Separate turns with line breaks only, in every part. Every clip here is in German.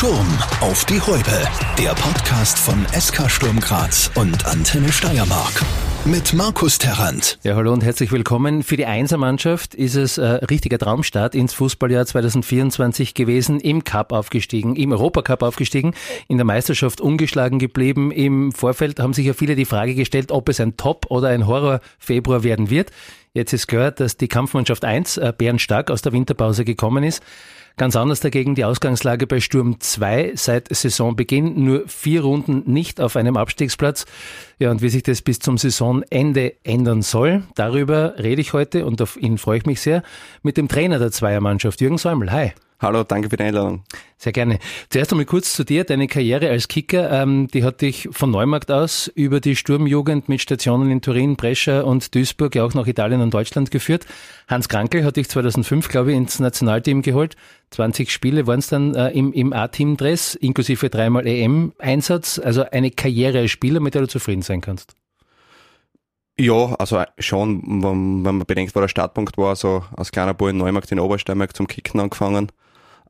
Sturm auf die Häupe. Der Podcast von SK Sturm Graz und Antenne Steiermark. Mit Markus Terrant.
Ja, hallo und herzlich willkommen. Für die Einsermannschaft ist es ein richtiger Traumstart ins Fußballjahr 2024 gewesen. Im Cup aufgestiegen, im Europacup aufgestiegen, in der Meisterschaft ungeschlagen geblieben. Im Vorfeld haben sich ja viele die Frage gestellt, ob es ein Top- oder ein Horror-Februar werden wird. Jetzt ist klar, dass die Kampfmannschaft 1 äh, aus der Winterpause gekommen ist. Ganz anders dagegen die Ausgangslage bei Sturm 2 seit Saisonbeginn. Nur vier Runden nicht auf einem Abstiegsplatz. Ja, und wie sich das bis zum Saisonende ändern soll, darüber rede ich heute und auf ihn freue ich mich sehr mit dem Trainer der Zweiermannschaft, Jürgen Säumel. Hi.
Hallo, danke für die Einladung.
Sehr gerne. Zuerst einmal kurz zu dir. Deine Karriere als Kicker, ähm, die hat dich von Neumarkt aus über die Sturmjugend mit Stationen in Turin, Brescia und Duisburg ja auch nach Italien und Deutschland geführt. Hans Krankel hat dich 2005, glaube ich, ins Nationalteam geholt. 20 Spiele waren es dann äh, im, im A-Team-Dress, inklusive dreimal EM-Einsatz. Also eine Karriere als Spieler, mit der du zufrieden sein kannst.
Ja, also schon, wenn, wenn man bedenkt, wo der Startpunkt war, so als kleiner Bub in Neumarkt in Obersteiermark zum Kicken angefangen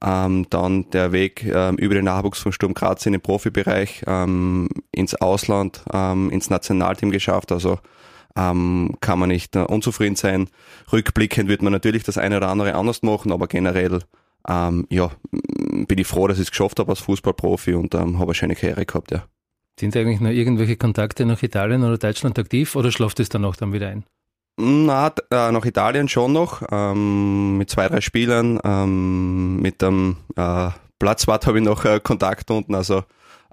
ähm, dann der Weg ähm, über den Nachwuchs von Sturm Graz in den Profibereich, ähm, ins Ausland, ähm, ins Nationalteam geschafft. Also ähm, kann man nicht äh, unzufrieden sein. Rückblickend wird man natürlich das eine oder andere anders machen, aber generell ähm, ja, bin ich froh, dass ich es geschafft habe als Fußballprofi und habe eine schöne Karriere gehabt, ja.
Sind eigentlich noch irgendwelche Kontakte nach Italien oder Deutschland aktiv oder schläft es dann auch dann wieder ein?
Na, äh, nach Italien schon noch, ähm, mit zwei, drei Spielern. Ähm, mit dem äh, Platzwart habe ich noch äh, Kontakt unten, also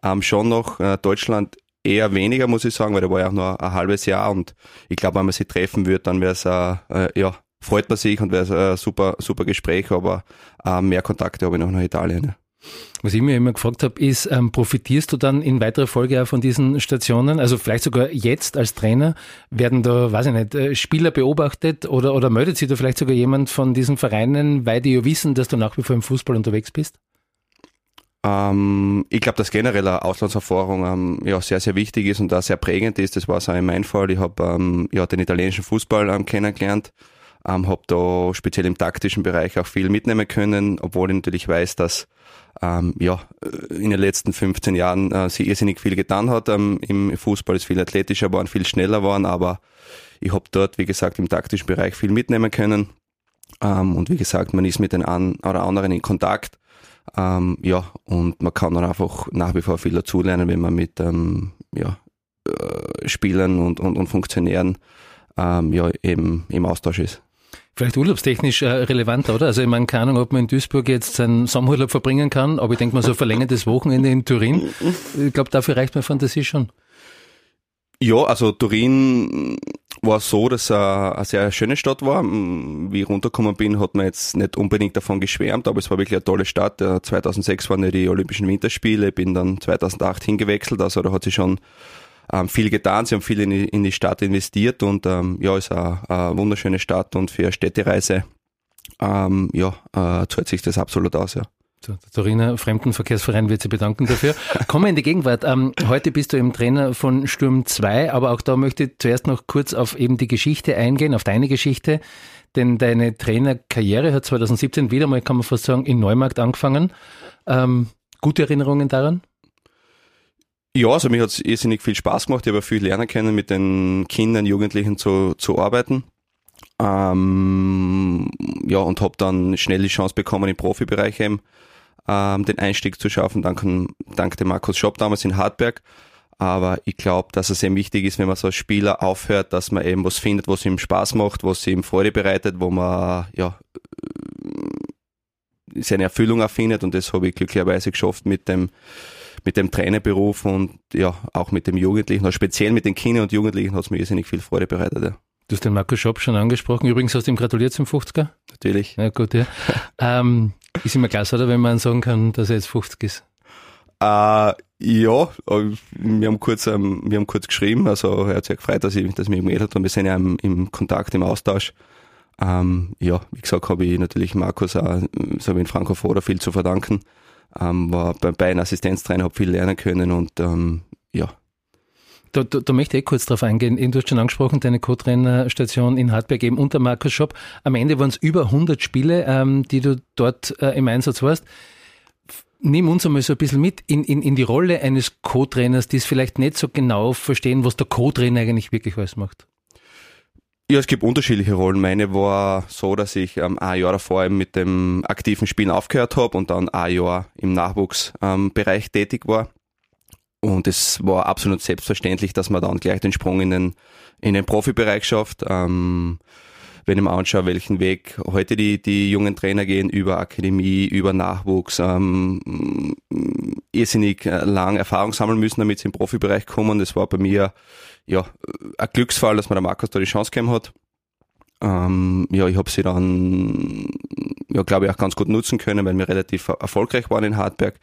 ähm, schon noch. Äh, Deutschland eher weniger, muss ich sagen, weil da war ja auch nur ein halbes Jahr und ich glaube, wenn man sie treffen würde, dann wäre es, äh, äh, ja, freut man sich und wäre es ein super, super Gespräch, aber äh, mehr Kontakte habe ich noch nach Italien. Ja.
Was ich mir immer gefragt habe, ist, ähm, profitierst du dann in weiterer Folge auch von diesen Stationen? Also vielleicht sogar jetzt als Trainer werden da, weiß ich nicht, äh, Spieler beobachtet oder, oder meldet sich da vielleicht sogar jemand von diesen Vereinen, weil die ja wissen, dass du nach wie vor im Fußball unterwegs bist?
Ähm, ich glaube, dass generell eine Auslandserfahrung ähm, ja, sehr, sehr wichtig ist und da sehr prägend ist. Das war so in meinem Fall. Ich habe ähm, ja, den italienischen Fußball ähm, kennengelernt, ähm, habe da speziell im taktischen Bereich auch viel mitnehmen können, obwohl ich natürlich weiß, dass ähm, ja, äh, in den letzten 15 Jahren äh, sie irrsinnig viel getan hat. Ähm, Im Fußball ist viel athletischer geworden, viel schneller geworden, aber ich habe dort, wie gesagt, im taktischen Bereich viel mitnehmen können. Ähm, und wie gesagt, man ist mit den einen oder anderen in Kontakt. Ähm, ja, und man kann dann einfach nach wie vor viel dazulernen, wenn man mit ähm, ja, äh, Spielern und, und, und Funktionären ähm, ja, eben im Austausch ist.
Vielleicht urlaubstechnisch äh, relevanter, oder? Also ich meine, keine Ahnung, ob man in Duisburg jetzt seinen Sommerurlaub verbringen kann, aber ich denke mal so verlängertes Wochenende in Turin. Ich glaube, dafür reicht meine Fantasie schon.
Ja, also Turin war so, dass er eine sehr schöne Stadt war. Wie ich runtergekommen bin, hat man jetzt nicht unbedingt davon geschwärmt, aber es war wirklich eine tolle Stadt. 2006 waren ja die Olympischen Winterspiele, bin dann 2008 hingewechselt, also da hat sich schon ähm, viel getan, sie haben viel in die, in die Stadt investiert und ähm, ja, ist eine, eine wunderschöne Stadt und für eine Städtereise ähm, ja, äh, zahlt sich das absolut aus, ja.
So, der Turiner Fremdenverkehrsverein wird sich bedanken dafür. Kommen wir in die Gegenwart. Ähm, heute bist du eben Trainer von Sturm 2, aber auch da möchte ich zuerst noch kurz auf eben die Geschichte eingehen, auf deine Geschichte. Denn deine Trainerkarriere hat 2017 wieder mal, kann man fast sagen, in Neumarkt angefangen. Ähm, gute Erinnerungen daran?
Ja, also mir hat es irrsinnig viel Spaß gemacht. Ich habe viel lernen können, mit den Kindern, Jugendlichen zu, zu arbeiten. Ähm, ja, und habe dann schnell die Chance bekommen, im Profibereich eben ähm, den Einstieg zu schaffen, dank, dank dem Markus Schopp damals in Hartberg. Aber ich glaube, dass es sehr wichtig ist, wenn man so als Spieler aufhört, dass man eben was findet, was ihm Spaß macht, was ihm Freude bereitet, wo man ja seine Erfüllung erfindet und das habe ich glücklicherweise geschafft mit dem mit dem Trainerberuf und ja, auch mit dem Jugendlichen, also speziell mit den Kindern und Jugendlichen hat es mir irrsinnig viel Freude bereitet. Ja.
Du hast den Markus Schopp schon angesprochen. Übrigens hast du ihm gratuliert zum 50er.
Natürlich.
Ja, gut, ja. ähm, ist immer klasse, oder, wenn man sagen kann, dass er jetzt 50 ist?
Äh, ja, wir haben kurz, ähm, wir haben kurz geschrieben, also er hat sich gefreut, dass ich, dass ich mich gemeldet habe und wir sind ja im, im Kontakt, im Austausch. Ähm, ja, wie gesagt, habe ich natürlich Markus auch, so wie in Franco viel zu verdanken ähm, war bei, bei einem Assistenztrainer, habe viel lernen können und ähm, ja.
Da, da, da möchte ich kurz drauf eingehen. Du hast schon angesprochen, deine Co-Trainerstation in Hartberg eben unter Markus Schopp. Am Ende waren es über 100 Spiele, ähm, die du dort äh, im Einsatz warst. Nimm uns einmal so ein bisschen mit in, in, in die Rolle eines Co-Trainers, die es vielleicht nicht so genau verstehen, was der Co-Trainer eigentlich wirklich alles macht.
Ja, es gibt unterschiedliche Rollen. Meine war so, dass ich ähm, ein Jahr davor mit dem aktiven Spielen aufgehört habe und dann ein Jahr im Nachwuchsbereich ähm, tätig war. Und es war absolut selbstverständlich, dass man dann gleich den Sprung in den, in den Profibereich schafft. Ähm, wenn ich mir anschaue, welchen Weg heute die, die jungen Trainer gehen, über Akademie, über Nachwuchs, ähm, irrsinnig äh, lang Erfahrung sammeln müssen, damit sie im Profibereich kommen. Das war bei mir ja ein Glücksfall, dass mir der Markus da die Chance gegeben hat. Ähm, ja, ich habe sie dann, ja, glaube ich, auch ganz gut nutzen können, weil wir relativ erfolgreich waren in Hartberg.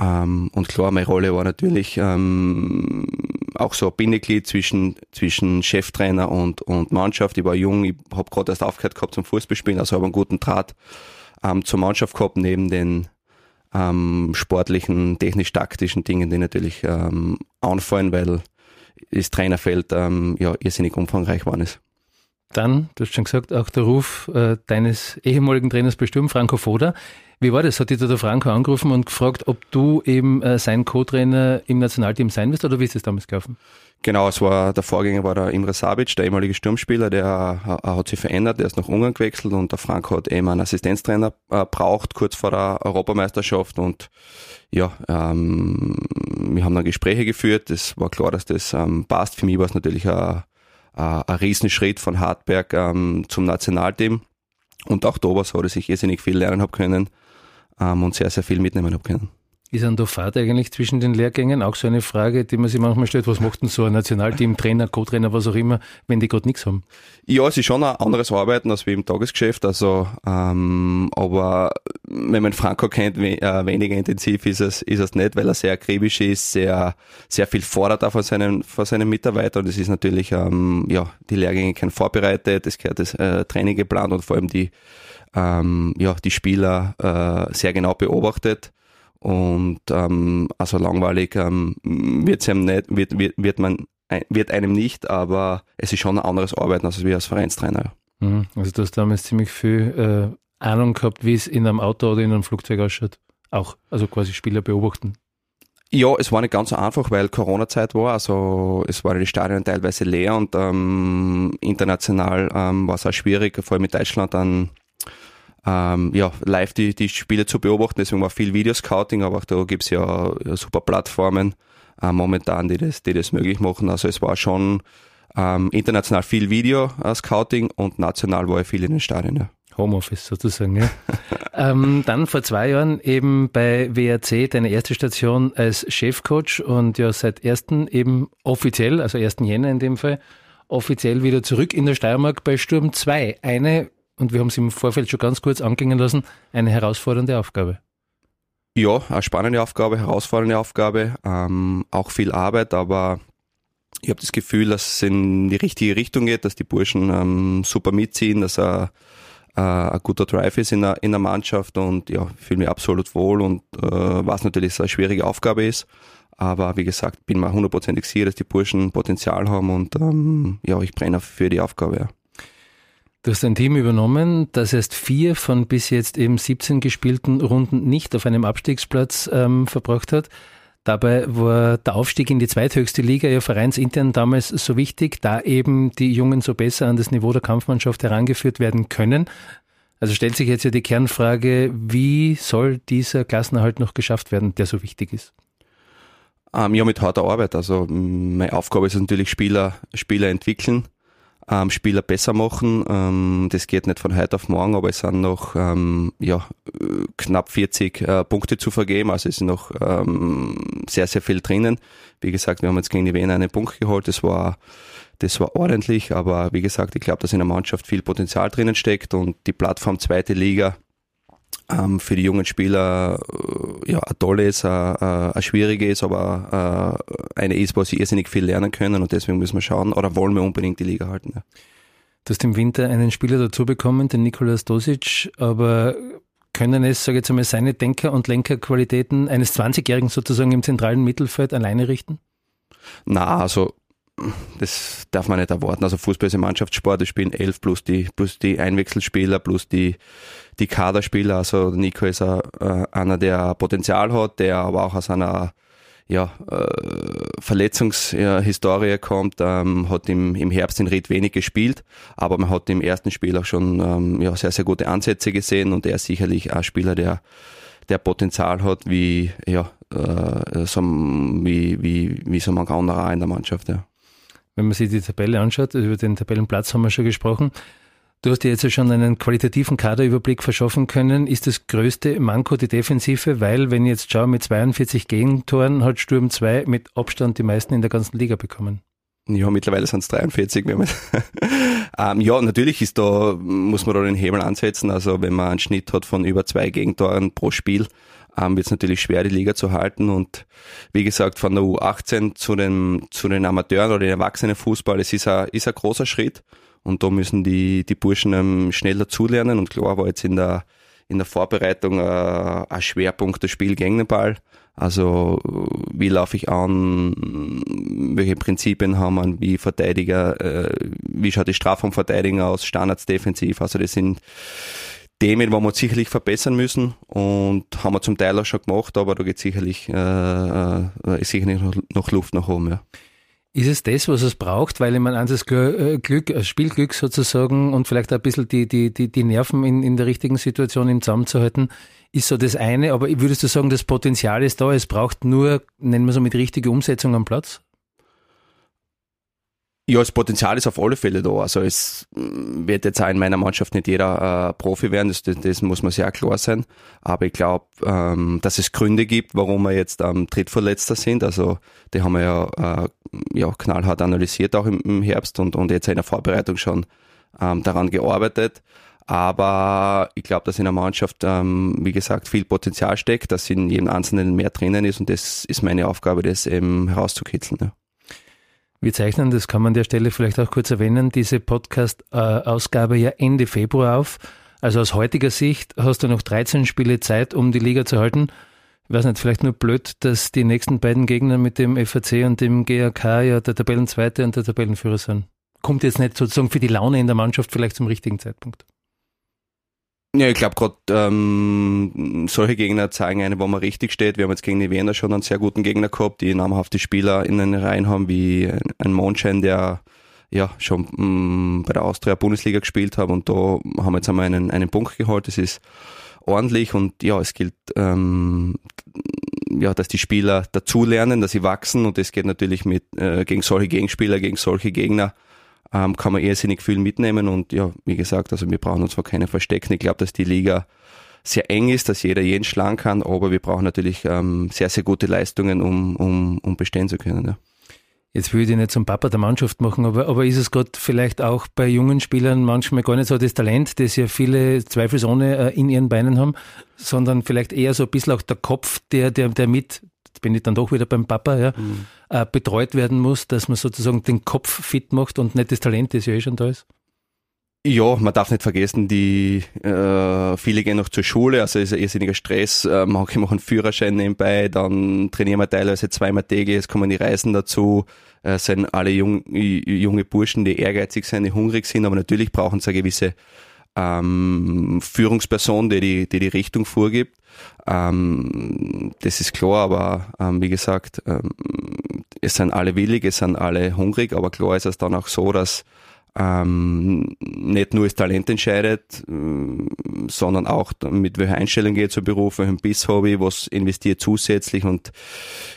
Ähm, und klar, meine Rolle war natürlich ähm, auch so ein Bindeglied zwischen, zwischen Cheftrainer und, und Mannschaft. Ich war jung, ich habe gerade erst aufgehört gehabt zum Fußballspielen, also habe einen guten Draht ähm, zur Mannschaft gehabt, neben den ähm, sportlichen, technisch-taktischen Dingen, die natürlich ähm, anfallen, weil das Trainerfeld ähm, ja irrsinnig umfangreich war. Ist.
Dann, du hast schon gesagt, auch der Ruf äh, deines ehemaligen Trainers bestimmt, Franco Foda. Wie war das? Hat dich da der Franco angerufen und gefragt, ob du eben äh, sein Co-Trainer im Nationalteam sein wirst oder wie ist es damals gelaufen?
Genau, es war, der Vorgänger war der Imre Sabic, der ehemalige Sturmspieler, der äh, hat sich verändert, der ist nach Ungarn gewechselt und der Franco hat eben einen Assistenztrainer äh, braucht, kurz vor der Europameisterschaft und ja, ähm, wir haben dann Gespräche geführt, es war klar, dass das ähm, passt. Für mich war es natürlich ein, ein, ein Riesenschritt von Hartberg ähm, zum Nationalteam und auch da war es so, dass ich irrsinnig viel lernen habe können ähm, und sehr, sehr viel mitnehmen habe können.
Ist der Fahrt eigentlich zwischen den Lehrgängen auch so eine Frage, die man sich manchmal stellt, was macht denn so ein Nationalteam, Trainer, Co-Trainer, was auch immer, wenn die gerade nichts haben?
Ja, es ist schon ein anderes Arbeiten als wie im Tagesgeschäft, also ähm, aber wenn man Franco kennt, we äh, weniger intensiv ist es, ist es nicht, weil er sehr akribisch ist, sehr, sehr viel fordert auch von seinen, von seinen Mitarbeitern und es ist natürlich, ähm, ja, die Lehrgänge können vorbereitet, es gehört das äh, Training geplant und vor allem die ähm, ja, die Spieler äh, sehr genau beobachtet. Und ähm, also langweilig ähm, wird's einem nicht, wird, wird, wird man wird einem nicht, aber es ist schon ein anderes Arbeiten als wir als Vereinstrainer.
Mhm. Also du hast damals ziemlich viel äh, Ahnung gehabt, wie es in einem Auto oder in einem Flugzeug ausschaut. Auch, also quasi Spieler beobachten.
Ja, es war nicht ganz so einfach, weil Corona-Zeit war. Also es waren die Stadien teilweise leer und ähm, international ähm, war es auch schwierig, vor allem mit Deutschland dann ähm, ja, live die, die Spiele zu beobachten. Deswegen war viel Videoscouting, aber auch da gibt's ja, ja super Plattformen äh, momentan, die das, die das möglich machen. Also es war schon ähm, international viel Video-Scouting und national war ja viel in den Stadien. Ja.
Homeoffice sozusagen, ja. ähm, dann vor zwei Jahren eben bei WRC deine erste Station als Chefcoach und ja seit ersten eben offiziell, also 1. Jänner in dem Fall, offiziell wieder zurück in der Steiermark bei Sturm 2. Eine und wir haben es im Vorfeld schon ganz kurz anklingen lassen, eine herausfordernde Aufgabe.
Ja, eine spannende Aufgabe, herausfordernde Aufgabe, ähm, auch viel Arbeit, aber ich habe das Gefühl, dass es in die richtige Richtung geht, dass die Burschen ähm, super mitziehen, dass er äh, ein guter Drive ist in der, in der Mannschaft und ja, fühle mich absolut wohl und äh, was natürlich eine schwierige Aufgabe ist. Aber wie gesagt, bin mir hundertprozentig sicher, dass die Burschen Potenzial haben und ähm, ja, ich brenne für die Aufgabe. Ja.
Du hast ein Team übernommen, das erst vier von bis jetzt eben 17 gespielten Runden nicht auf einem Abstiegsplatz ähm, verbracht hat. Dabei war der Aufstieg in die zweithöchste Liga ja vereinsintern damals so wichtig, da eben die Jungen so besser an das Niveau der Kampfmannschaft herangeführt werden können. Also stellt sich jetzt ja die Kernfrage, wie soll dieser Klassenerhalt noch geschafft werden, der so wichtig ist?
Ähm, ja, mit harter Arbeit. Also meine Aufgabe ist natürlich Spieler, Spieler entwickeln ähm, Spieler besser machen. Ähm, das geht nicht von heute auf morgen, aber es sind noch ähm, ja, knapp 40 äh, Punkte zu vergeben. Also es ist noch ähm, sehr, sehr viel drinnen. Wie gesagt, wir haben jetzt gegen die Wiener einen Punkt geholt. Das war das war ordentlich, aber wie gesagt, ich glaube, dass in der Mannschaft viel Potenzial drinnen steckt und die Plattform zweite Liga ähm, für die jungen Spieler äh, ja, eine tolle ist, eine, eine schwierige ist, aber äh, eine ist, wo sie irrsinnig viel lernen können und deswegen müssen wir schauen oder wollen wir unbedingt die Liga halten. Ja.
Du hast im Winter einen Spieler dazu bekommen, den Nikolaus Dosic, aber können es, sage ich jetzt einmal, seine Denker- und Lenkerqualitäten eines 20-Jährigen sozusagen im zentralen Mittelfeld alleine richten?
Na, also das darf man nicht erwarten. Also Fußball ist ein Mannschaftssport, es spielen elf plus die, plus die Einwechselspieler, plus die, die Kaderspieler. Also Nico ist äh, einer, der Potenzial hat, der aber auch aus einer ja, äh, Verletzungshistorie kommt, ähm, hat im, im Herbst in Ried wenig gespielt, aber man hat im ersten Spiel auch schon ähm, ja, sehr, sehr gute Ansätze gesehen und er ist sicherlich ein Spieler, der, der Potenzial hat, wie, ja, äh, so, wie, wie, wie so manch anderer in der Mannschaft. Ja.
Wenn man sich die Tabelle anschaut, über den Tabellenplatz haben wir schon gesprochen, Du hast dir jetzt schon einen qualitativen Kaderüberblick verschaffen können. Ist das größte Manko die Defensive? Weil, wenn ich jetzt schaue, mit 42 Gegentoren hat Sturm 2 mit Abstand die meisten in der ganzen Liga bekommen.
Ja, mittlerweile sind es 43. ähm, ja, natürlich ist da, muss man da den Hebel ansetzen. Also wenn man einen Schnitt hat von über zwei Gegentoren pro Spiel, ähm, wird es natürlich schwer, die Liga zu halten. Und wie gesagt, von der U18 zu den, zu den Amateuren oder den Erwachsenenfußball, es ist ein, ist ein großer Schritt. Und da müssen die, die Burschen ähm, schneller zulernen. Und klar war jetzt in der, in der Vorbereitung äh, ein Schwerpunkt das Spiel gegen den Ball. Also wie laufe ich an, welche Prinzipien haben wir, wie Verteidiger, äh, wie schaut die Strafraumverteidigung aus, Standards defensiv. Also das sind Themen, wo wir sicherlich verbessern müssen und haben wir zum Teil auch schon gemacht, aber da geht sicherlich, äh, äh, ist sicherlich noch, noch Luft nach oben. Ja.
Ist es das, was es braucht, weil ich meine, das äh, Glück, äh, Spielglück sozusagen und vielleicht ein bisschen die, die, die, die Nerven in, in der richtigen Situation im Zaum ist so das eine, aber würdest du sagen, das Potenzial ist da, es braucht nur, nennen wir so mit richtiger Umsetzung am Platz?
Ja, das Potenzial ist auf alle Fälle da. Also es wird jetzt auch in meiner Mannschaft nicht jeder äh, Profi werden, das, das, muss man sehr klar sein. Aber ich glaube, ähm, dass es Gründe gibt, warum wir jetzt am ähm, Drittverletzter sind. Also die haben wir ja, äh, ja knallhart analysiert auch im, im, Herbst und, und jetzt in der Vorbereitung schon ähm, daran gearbeitet. Aber ich glaube, dass in der Mannschaft, ähm, wie gesagt, viel Potenzial steckt, dass in jedem Einzelnen mehr drinnen ist und das ist meine Aufgabe, das eben herauszukitzeln. Ja.
Wir zeichnen, das kann man an der Stelle vielleicht auch kurz erwähnen, diese Podcast-Ausgabe ja Ende Februar auf. Also aus heutiger Sicht hast du noch 13 Spiele Zeit, um die Liga zu halten. Ich weiß nicht, vielleicht nur blöd, dass die nächsten beiden Gegner mit dem FAC und dem GAK ja der Tabellenzweite und der Tabellenführer sind. Kommt jetzt nicht sozusagen für die Laune in der Mannschaft vielleicht zum richtigen Zeitpunkt.
Ja, ich glaube gerade ähm, solche Gegner zeigen eine, wo man richtig steht. Wir haben jetzt gegen die Wiener schon einen sehr guten Gegner gehabt, die namhafte Spieler in den Reihen haben, wie ein Mondschein, der ja schon mh, mm, bei der Austria Bundesliga gespielt hat und da haben wir jetzt einmal einen, einen Punkt geholt. Das ist ordentlich und ja, es gilt ähm, ja, dass die Spieler dazulernen, dass sie wachsen und das geht natürlich mit äh, gegen solche Gegenspieler, gegen solche Gegner ähm, kann man irrsinnig viel mitnehmen und ja, wie gesagt, also wir brauchen uns vor keine verstecken. Ich glaube, dass die Liga sehr eng ist, dass jeder jeden schlagen kann, aber wir brauchen natürlich ähm, sehr, sehr gute Leistungen, um, um, um bestehen zu können. Ja.
Jetzt will ich nicht zum Papa der Mannschaft machen, aber, aber ist es gerade vielleicht auch bei jungen Spielern manchmal gar nicht so das Talent, das ja viele zweifelsohne äh, in ihren Beinen haben, sondern vielleicht eher so ein bisschen auch der Kopf, der, der, der mit jetzt bin ich dann doch wieder beim Papa, ja, mhm. äh, betreut werden muss, dass man sozusagen den Kopf fit macht und nicht das Talent, das ja eh schon da ist?
Ja, man darf nicht vergessen, die äh, viele gehen noch zur Schule, also ist ein irrsinniger Stress. Äh, manche machen Führerschein nebenbei, dann trainieren wir teilweise zweimal täglich, es kommen die Reisen dazu. Es sind alle jung, junge Burschen, die ehrgeizig sind, die hungrig sind, aber natürlich brauchen sie eine gewisse ähm, Führungsperson, die die, die die Richtung vorgibt. Ähm, das ist klar, aber ähm, wie gesagt, ähm, es sind alle willig, es sind alle hungrig, aber klar ist es dann auch so, dass ähm, nicht nur das Talent entscheidet, äh, sondern auch mit welcher Einstellung geht zum Beruf, welchem Biss habe ich, was investiert zusätzlich und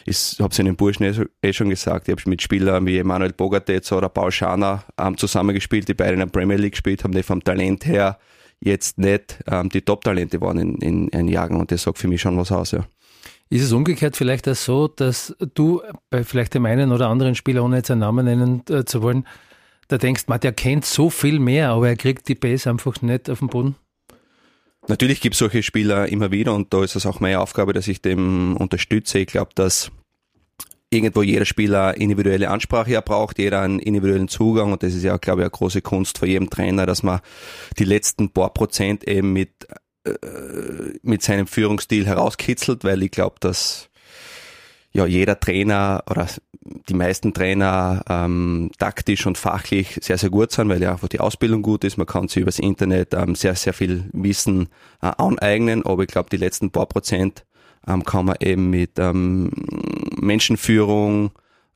ich habe es in den Burschen eh, eh schon gesagt, ich habe mit Spielern wie Emanuel Bogatetz oder Paul Schana ähm, zusammengespielt, die beide in der Premier League gespielt haben, die vom Talent her jetzt nicht ähm, die Top-Talente waren in, in, in Jahren und das sagt für mich schon was aus, ja.
Ist es umgekehrt vielleicht auch so, dass du bei vielleicht dem einen oder anderen Spieler, ohne jetzt einen Namen nennen äh, zu wollen, da denkst, man, der kennt so viel mehr, aber er kriegt die Base einfach nicht auf den Boden?
Natürlich gibt es solche Spieler immer wieder und da ist es auch meine Aufgabe, dass ich dem unterstütze. Ich glaube, dass irgendwo jeder Spieler individuelle Ansprache ja braucht, jeder einen individuellen Zugang und das ist ja, glaube ich, eine große Kunst von jedem Trainer, dass man die letzten paar Prozent eben mit, äh, mit seinem Führungsstil herauskitzelt, weil ich glaube, dass ja jeder Trainer oder die meisten Trainer ähm, taktisch und fachlich sehr, sehr gut sind, weil ja einfach die Ausbildung gut ist. Man kann sich übers Internet ähm, sehr, sehr viel Wissen äh, aneignen, aber ich glaube, die letzten paar Prozent ähm, kann man eben mit ähm, Menschenführung,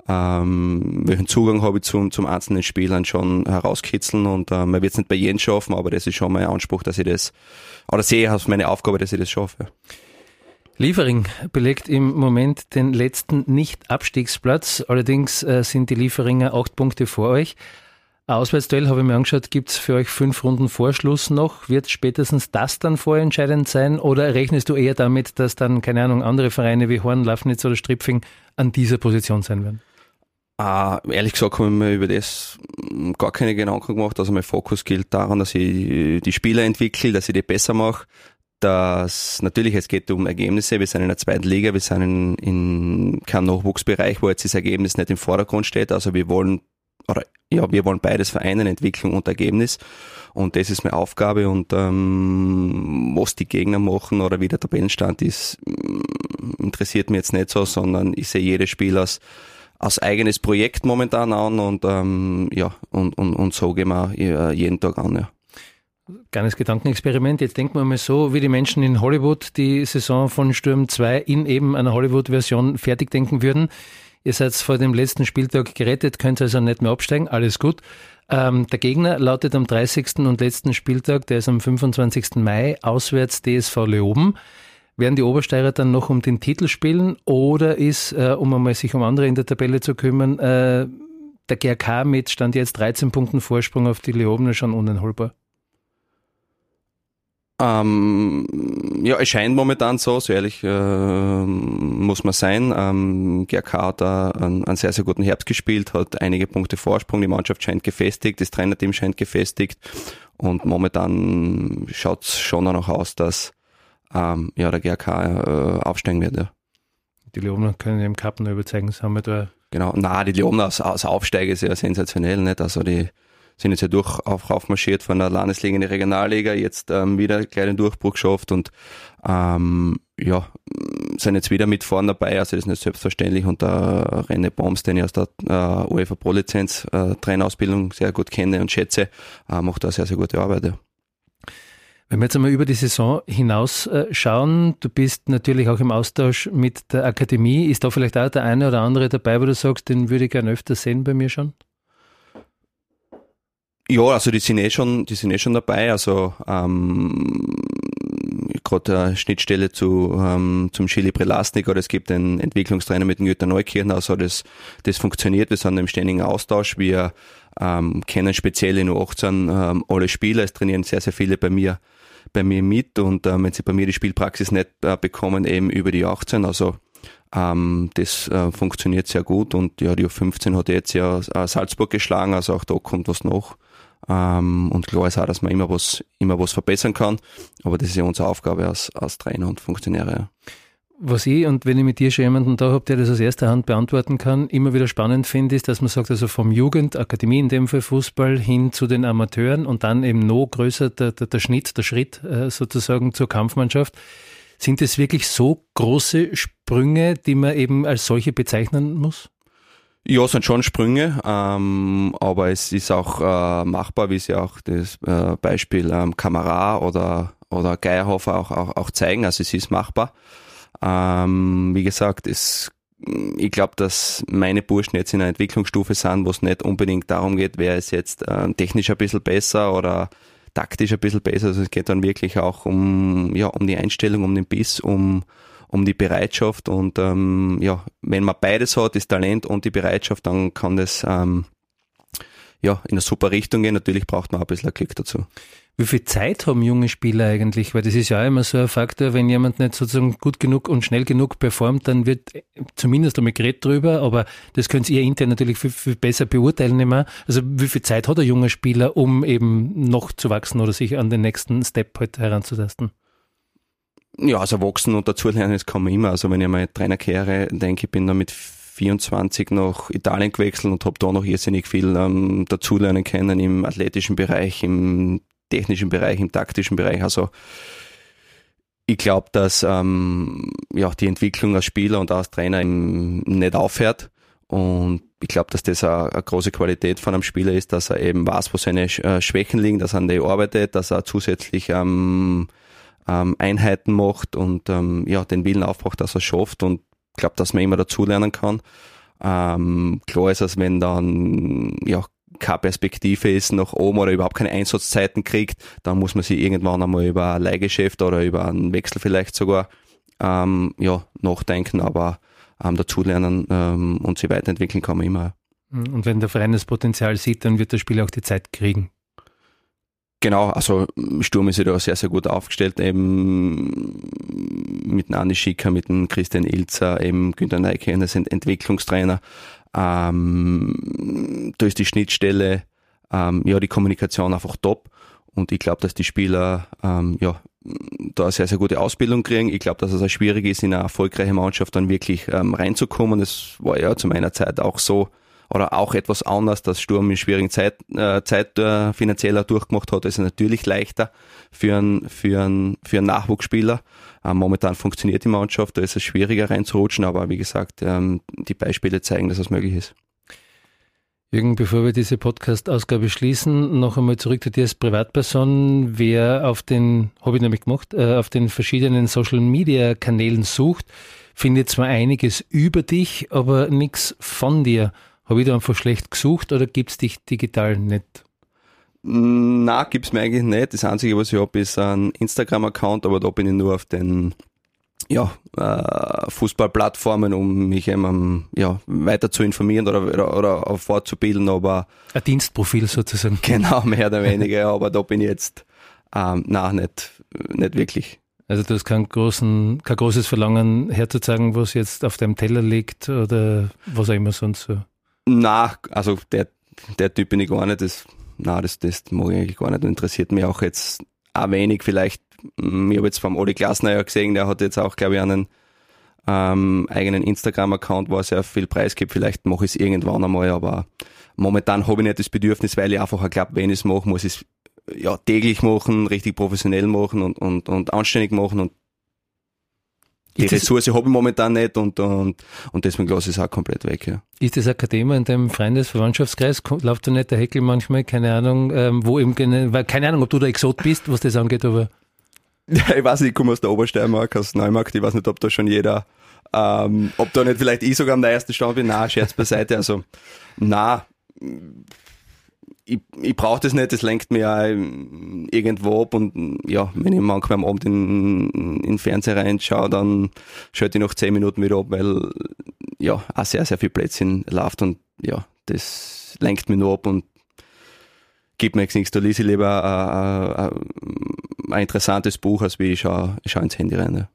ähm, welchen Zugang habe ich zum, zum einzelnen Spielern schon herauskitzeln und äh, man wird es nicht bei jedem schaffen, aber das ist schon mein Anspruch, dass ich das, oder sehe als meine Aufgabe, dass ich das schaffe.
Liefering belegt im Moment den letzten Nicht-Abstiegsplatz. Allerdings äh, sind die Lieferinger acht Punkte vor euch. Auswärtsduell habe ich mir angeschaut, gibt es für euch fünf Runden Vorschluss noch? Wird spätestens das dann vorentscheidend sein? Oder rechnest du eher damit, dass dann, keine Ahnung, andere Vereine wie Horn, Lafnitz oder Stripfing an dieser Position sein werden?
Uh, ehrlich gesagt habe ich mir über das gar keine Gedanken gemacht. Also mein Fokus gilt daran, dass ich die Spieler entwickle, dass ich die besser mache. Dass natürlich es geht um Ergebnisse. Wir sind in der zweiten Liga, wir sind in, in keinem Nachwuchsbereich, wo jetzt das Ergebnis nicht im Vordergrund steht. Also wir wollen oder ja, wir wollen beides vereinen, Entwicklung und Ergebnis. Und das ist meine Aufgabe. Und ähm, was die Gegner machen oder wie der Tabellenstand ist, interessiert mich jetzt nicht so, sondern ich sehe jedes Spiel als als eigenes Projekt momentan an und ähm, ja, und, und, und so gehen wir äh, jeden Tag an, ja.
Kleines Gedankenexperiment. Jetzt denken wir mal so, wie die Menschen in Hollywood die Saison von Sturm 2 in eben einer Hollywood-Version fertig denken würden. Ihr seid vor dem letzten Spieltag gerettet, könnt also nicht mehr absteigen, alles gut. Ähm, der Gegner lautet am 30. und letzten Spieltag, der ist am 25. Mai, auswärts DSV Leoben. Werden die Obersteirer dann noch um den Titel spielen oder ist, äh, um einmal sich um andere in der Tabelle zu kümmern, äh, der GRK mit Stand jetzt 13 Punkten Vorsprung auf die Leobener schon uneinholbar?
Ähm, ja, es scheint momentan so, so ehrlich äh, muss man sein. Ähm, GRK hat da einen, einen, sehr, sehr guten Herbst gespielt, hat einige Punkte Vorsprung, die Mannschaft scheint gefestigt, das Trainerteam scheint gefestigt und momentan schaut es schon noch aus, dass ähm, ja, der GRK äh, aufsteigen wird. Ja.
Die Leoner können im Cup noch überzeugen, haben wir da.
Genau, na, die Leoner als, als Aufsteiger ist ja sensationell, nicht? Also die sind jetzt ja durch auf, aufmarschiert von der Landesliga in die Regionalliga, jetzt ähm, wieder einen kleinen Durchbruch geschafft und ähm, ja, sind jetzt wieder mit vorne dabei, also das ist nicht selbstverständlich und der René Bombs, den ich aus der äh, UEFA Pro Lizenz äh, Trainerausbildung sehr gut kenne und schätze, äh, macht da sehr, sehr gute Arbeit. Ja.
Wenn wir jetzt einmal über die Saison hinaus äh, schauen, du bist natürlich auch im Austausch mit der Akademie. Ist da vielleicht auch der eine oder andere dabei, wo du sagst, den würde ich gerne öfter sehen bei mir schon?
Ja, also die sind eh schon, die sind eh schon dabei. Also ähm, gerade eine Schnittstelle zu ähm, zum Chili Prelasnik oder es gibt einen Entwicklungstrainer mit dem Jutta Neukirchen. Also das, das funktioniert. Wir sind im ständigen Austausch. Wir ähm, kennen speziell in U18 ähm, alle Spieler. Es trainieren sehr, sehr viele bei mir bei mir mit und ähm, wenn sie bei mir die Spielpraxis nicht äh, bekommen, eben über die 18. Also ähm, das äh, funktioniert sehr gut und ja, die U15 hat jetzt ja äh, Salzburg geschlagen, also auch da kommt was noch. Ähm, und klar ist auch, dass man immer was, immer was verbessern kann, aber das ist ja unsere Aufgabe als, als Trainer und Funktionäre.
Was ich, und wenn ich mit dir schon jemanden da habe, der das aus erster Hand beantworten kann, immer wieder spannend finde, ist, dass man sagt, also vom Jugend, Akademie in dem Fall Fußball hin zu den Amateuren und dann eben noch größer der, der, der Schnitt, der Schritt äh, sozusagen zur Kampfmannschaft. Sind es wirklich so große Sprünge, die man eben als solche bezeichnen muss?
Ja, sind schon Sprünge, ähm, aber es ist auch äh, machbar, wie sie auch das äh, Beispiel ähm, Kamera oder, oder Geierhofer auch, auch, auch zeigen. Also es ist machbar. Ähm, wie gesagt, es, ich glaube, dass meine Burschen jetzt in einer Entwicklungsstufe sind, wo es nicht unbedingt darum geht, wer ist jetzt äh, technisch ein bisschen besser oder taktisch ein bisschen besser. Also es geht dann wirklich auch um, ja, um die Einstellung, um den Biss, um, um die Bereitschaft und ähm, ja, wenn man beides hat, das Talent und die Bereitschaft, dann kann das ähm, ja in eine super Richtung gehen. Natürlich braucht man auch ein bisschen Klick dazu.
Wie viel Zeit haben junge Spieler eigentlich? Weil das ist ja auch immer so ein Faktor, wenn jemand nicht sozusagen gut genug und schnell genug performt, dann wird zumindest einmal geredet drüber, aber das könnt ihr intern natürlich viel, viel besser beurteilen immer. Also wie viel Zeit hat ein junger Spieler, um eben noch zu wachsen oder sich an den nächsten Step halt heranzutasten?
Ja, also wachsen und dazulernen, das kann man immer. Also wenn ich meine Trainerkarriere denke, ich bin da mit 24 nach Italien gewechselt und habe da noch irrsinnig viel ähm, dazulernen können im athletischen Bereich, im technischen Bereich, im taktischen Bereich. Also ich glaube, dass ähm, ja, die Entwicklung als Spieler und als Trainer nicht aufhört. Und ich glaube, dass das eine, eine, große Qualität von einem Spieler ist, dass er eben weiß, wo seine äh, Schwächen liegen, dass er an die arbeitet, dass er zusätzlich ähm, ähm, Einheiten macht und ähm, ja, den Willen aufbraucht, dass er schafft. Und glaube, dass man immer dazulernen kann. Ähm, klar ist es, wenn dann ja keine Perspektive ist nach oben oder überhaupt keine Einsatzzeiten kriegt, dann muss man sich irgendwann einmal über ein Leihgeschäft oder über einen Wechsel vielleicht sogar ähm, ja, nachdenken, aber ähm, dazulernen ähm, und sich weiterentwickeln kann man immer.
Und wenn der Verein das Potenzial sieht, dann wird der Spieler auch die Zeit kriegen.
Genau, also Sturm ist ja da sehr, sehr gut aufgestellt, eben mit Nani Schicker, mit dem Christian Ilzer, eben Günter Neike, das sind Entwicklungstrainer. Ähm, da ist die Schnittstelle, ähm, ja, die Kommunikation einfach top. Und ich glaube, dass die Spieler ähm, ja, da eine sehr, sehr gute Ausbildung kriegen. Ich glaube, dass es auch schwierig ist, in eine erfolgreiche Mannschaft dann wirklich ähm, reinzukommen. Das war ja zu meiner Zeit auch so oder auch etwas anders, dass Sturm in schwierigen Zeit, äh, Zeit äh, finanzieller durchgemacht hat. Das ist natürlich leichter für einen, für einen, für einen Nachwuchsspieler. Ähm, momentan funktioniert die Mannschaft, da ist es schwieriger reinzurutschen, aber wie gesagt, ähm, die Beispiele zeigen, dass es möglich ist.
Jürgen, bevor wir diese Podcast-Ausgabe schließen, noch einmal zurück zu dir als Privatperson. Wer auf den, habe ich nämlich gemacht, äh, auf den verschiedenen Social-Media-Kanälen sucht, findet zwar einiges über dich, aber nichts von dir. Habe ich da einfach schlecht gesucht oder gibt es dich digital nicht?
Na, gibt's mir eigentlich nicht. Das Einzige, was ich habe, ist ein Instagram-Account, aber da bin ich nur auf den ja, äh, Fußballplattformen, um mich eben ja, weiter zu informieren oder, oder, oder fortzubilden, aber
ein Dienstprofil sozusagen.
Genau, mehr oder weniger, aber da bin ich jetzt ähm, na, nicht, nicht wirklich.
Also du hast kein, großen, kein großes Verlangen herzuzeigen, was jetzt auf deinem Teller liegt oder was auch immer sonst so.
Na, also der, der Typ bin ich gar nicht. Das, na, das, das mag ich eigentlich gar nicht. Interessiert mich auch jetzt auch wenig. Vielleicht, hm, ich habe jetzt vom Oli Glasner ja gesehen, der hat jetzt auch, glaube ich, einen ähm, eigenen Instagram-Account, wo er sehr viel Preis gibt. Vielleicht mache ich es irgendwann einmal, aber momentan habe ich nicht das Bedürfnis, weil ich einfach glaube, wenn ich es mache, muss ich es ja, täglich machen, richtig professionell machen und, und, und anständig machen und die Ressource habe ich momentan nicht und, und, und deswegen lasse ich es auch komplett weg. Ja.
Ist das ein Thema in deinem Freundesverwandtschaftskreis? Läuft da nicht der Heckel manchmal? Keine Ahnung, ähm, wo eben, keine Ahnung, ob du der Exot bist, was das angeht, aber.
Ja, ich weiß nicht, ich komme aus der Obersteiermark, aus Neumarkt, ich weiß nicht, ob da schon jeder, ähm, ob da nicht vielleicht ich sogar am ersten Stand bin. Na, Scherz beiseite, also, na, ich, ich brauche das nicht, das lenkt mir ja irgendwo ab und ja, wenn ich manchmal am Abend in, in den Fernseher reinschaue, dann schalte ich noch zehn Minuten wieder ab, weil ja, auch sehr, sehr viel Plätzchen läuft und ja, das lenkt mich nur ab und gibt mir jetzt nichts. Da lese ich lieber ein, ein, ein interessantes Buch, als wie ich schaue, ich schaue ins Handy rein. Ja.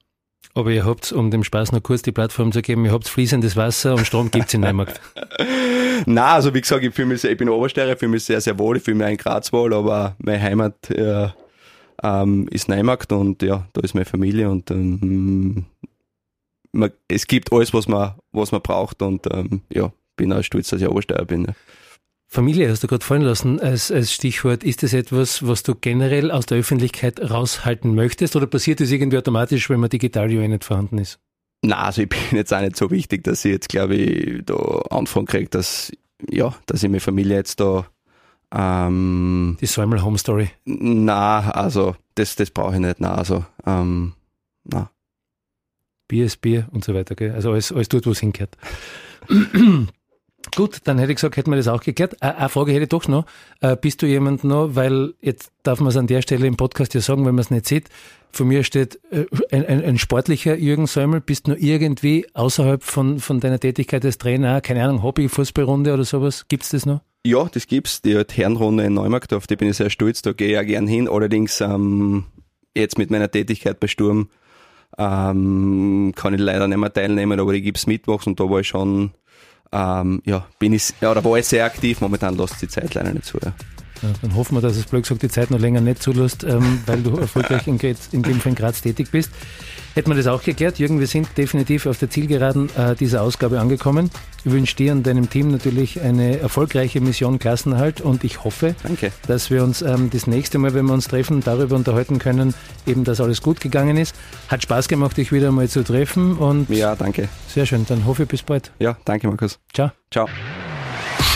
Aber ihr habt, um dem Spaß noch kurz die Plattform zu geben, ihr habt fließendes Wasser und Strom gibt's in Neumarkt.
Na, also wie gesagt, ich fühle mich, sehr, ich bin Obersteirer, ich fühle mich sehr, sehr wohl, ich fühle mich in Graz wohl, aber meine Heimat äh, ähm, ist Neumarkt und ja, da ist meine Familie und ähm, man, es gibt alles, was man, was man braucht und ähm, ja, bin auch stolz, dass ich Obersteirer bin. Ja.
Familie hast du gerade fallen lassen als, als Stichwort. Ist das etwas, was du generell aus der Öffentlichkeit raushalten möchtest oder passiert das irgendwie automatisch, wenn man digital ja eh nicht vorhanden ist?
Na, also ich bin jetzt auch nicht so wichtig, dass ich jetzt, glaube ich, da Anfang kriege, dass, ja, dass ich meine Familie jetzt da ähm,
Die Säumel Home Story.
Na, also das, das brauche ich nicht. Na, also ähm, na.
Bier ist Bier und so weiter. Gell? Also alles, alles tut, wo es hingehört. Gut, dann hätte ich gesagt, hätten wir das auch geklärt. Äh, eine Frage hätte ich doch noch. Äh, bist du jemand noch, weil jetzt darf man es an der Stelle im Podcast ja sagen, wenn man es nicht sieht, von mir steht äh, ein, ein, ein, sportlicher Jürgen Säumel. Bist du noch irgendwie außerhalb von, von deiner Tätigkeit als Trainer, keine Ahnung, Hobby-Fußballrunde oder sowas? Gibt's das noch?
Ja, das gibt's. Die Herrenrunde in Neumarkt, auf die bin ich sehr stolz, da gehe ich ja gern hin. Allerdings ähm, jetzt mit meiner Tätigkeit bei Sturm ähm, kann ich leider nicht mehr teilnehmen, aber die gibt's mittwochs und da war ich schon ähm, ja, bin ich, ja, da war ich sehr aktiv, momentan lässt die Zeit leider nicht zu. Ja.
Ja, dann hoffen wir, dass es blöd gesagt die Zeit noch länger nicht zulässt, ähm, weil du erfolgreich in, in dem Fall in Graz tätig bist. Hätten wir das auch geklärt. Jürgen, wir sind definitiv auf der Zielgeraden äh, dieser Ausgabe angekommen. Ich wünsche dir und deinem Team natürlich eine erfolgreiche Mission Klassenhalt und ich hoffe,
Danke.
dass wir uns ähm, das nächste Mal, wenn wir uns treffen, darüber unterhalten können, eben, dass alles gut gegangen ist. Hat Spaß gemacht, dich wieder mal zu treffen und
Ja, danke.
sehr schön. Dann hoffe ich bis bald.
Ja, danke, Markus.
Ciao.
Ciao.